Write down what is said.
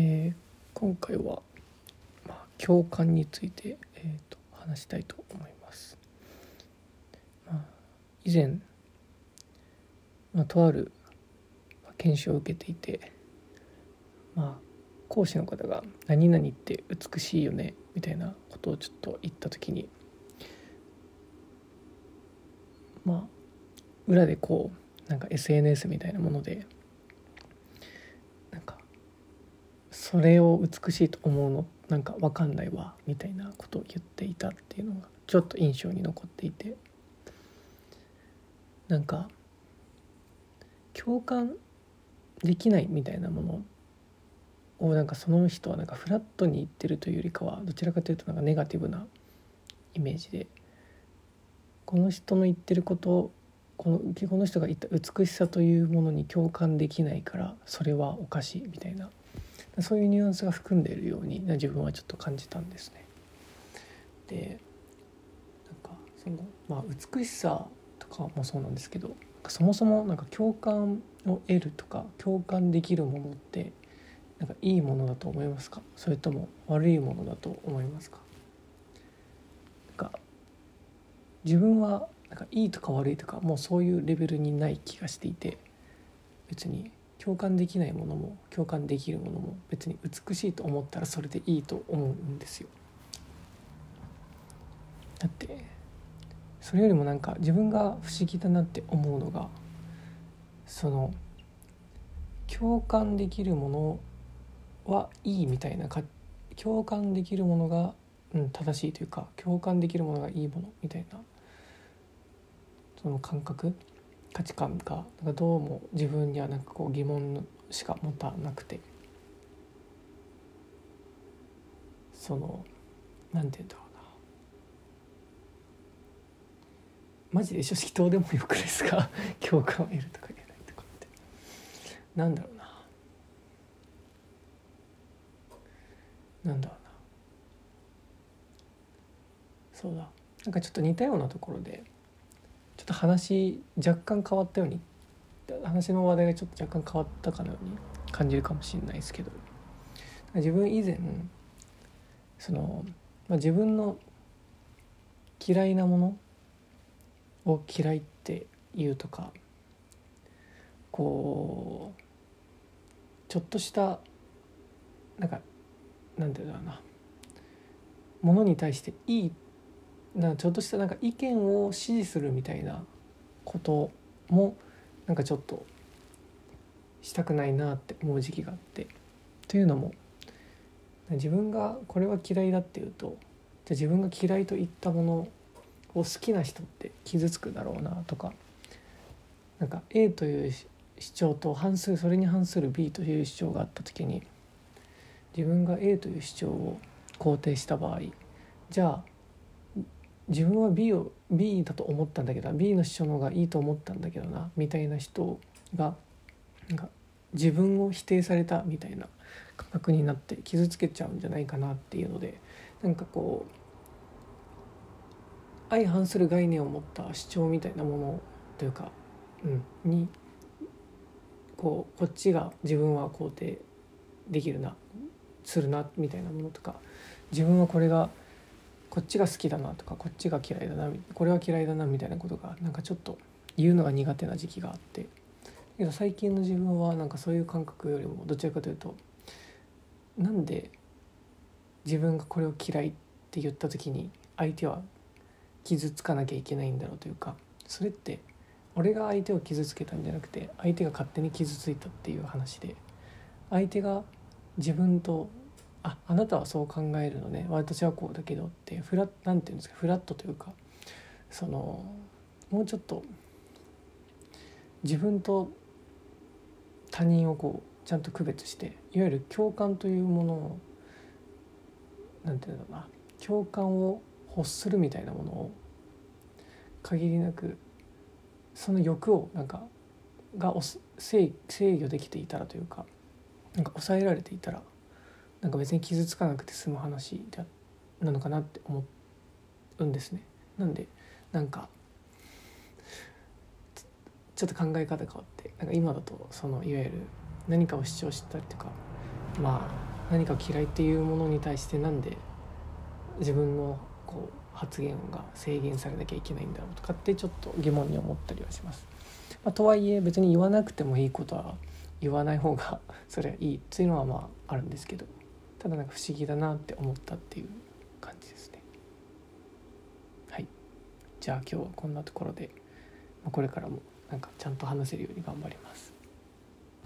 えー、今回は、まあ、共感について、えーと、話したいと思います。まあ、以前、まあ、とある研修を受けていて、まあ、講師の方が「何々って美しいよね」みたいなことをちょっと言った時にまあ裏でこうなんか SNS みたいなものでそれを美しいと思うの？なんか分かんないわみたいなことを言っていたっていうのがちょっと印象に残っていて。なんか共感できないみたいなものをなんかその人はなんかフラットに言ってるというよりかはどちらかというとなんかネガティブなイメージでこの人の言ってることこのこの人が言った美しさというものに共感できないからそれはおかしいみたいな。そういうニュアンスが含んでいるように自分はちょっと感じたんですね。でなんかそのまあ美しさとかもそうなんですけどそもそもなんか共感を得るとか共感できるものってなんかいいものだと思いますか？それとも悪いものだと思いますか？なんか自分はなんかいいとか悪いとかもうそういうレベルにない気がしていて別に共感できないものも共感できるものも別に美しいと思ったらそれでいいと思うんですよ。だってそれよりもなんか自分が不思議だなって思うのがその共感できるものはいいみたいなか共感できるものが、うん、正しいというか共感できるものがいいものみたいなその感覚価値観がなんかどうも自分にはなんかこう疑問しか持たなくて。そのなんて言うんだろうな。マジで正直どうでもよくですか？共感を得るとか言えないとかって。なんだろうな。なんだろうな。そうだ。なんかちょっと似たようなところでと話若干変わったように話の話題がちょっと若干変わったかのように感じるかもしれないですけど自分以前その、まあ、自分の嫌いなものを嫌いって言うとかこうちょっとしたなんかなんていうんだろうなものに対していいってなちょっとしたなんか意見を支持するみたいなこともなんかちょっとしたくないなって思う時期があって。というのも自分がこれは嫌いだっていうとじゃ自分が嫌いと言ったものを好きな人って傷つくだろうなとか。なんか A という主張と反するそれに反する B という主張があった時に自分が A という主張を肯定した場合じゃあ自分は B を B だと思ったんだけど B の主張の方がいいと思ったんだけどなみたいな人がなんか自分を否定されたみたいな感覚になって傷つけちゃうんじゃないかなっていうのでなんかこう相反する概念を持った主張みたいなものというか、うん、にこうこっちが自分は肯定できるなするなみたいなものとか自分はこれがこっちが好きだなとかこっちが嫌いだなこれは嫌いだなみたいなことがなんかちょっと言うのが苦手な時期があって。けど最近の自分はなんかそういう感覚よりもどちらかというとなんで自分がこれを嫌いって言った時に相手は傷つかなきゃいけないんだろうというかそれって俺が相手を傷つけたんじゃなくて相手が勝手に傷ついたっていう話で相手が自分とああなたはそう考えるのね。私はこうだけどってフラなんていうんですかフラットというかそのもうちょっと自分と他人をこうちゃんと区別していわゆる共感というものをなんていうんだろうな共感を欲するみたいなものを限りなくその欲をなんかが制御できていたらというかなんか抑えられていたらなんか別に傷つかなくて済む話なのかなって思うんですね。なんでなんかちょっと考え方変わってなんか今だとそのいわゆる何かを主張したりとかまあ何か嫌いっていうものに対してなんで自分のこう発言が制限されなきゃいけないんだろうとかってちょっと疑問に思ったりはします。まあ、とはいえ別に言わなくてもいいことは言わない方がそれはいいっていうのはまああるんですけどただなんか不思議だなって思ったっていう感じですね。はいじゃあ今日はこんなところでこれからもなんかちゃんと話せるように頑張ります。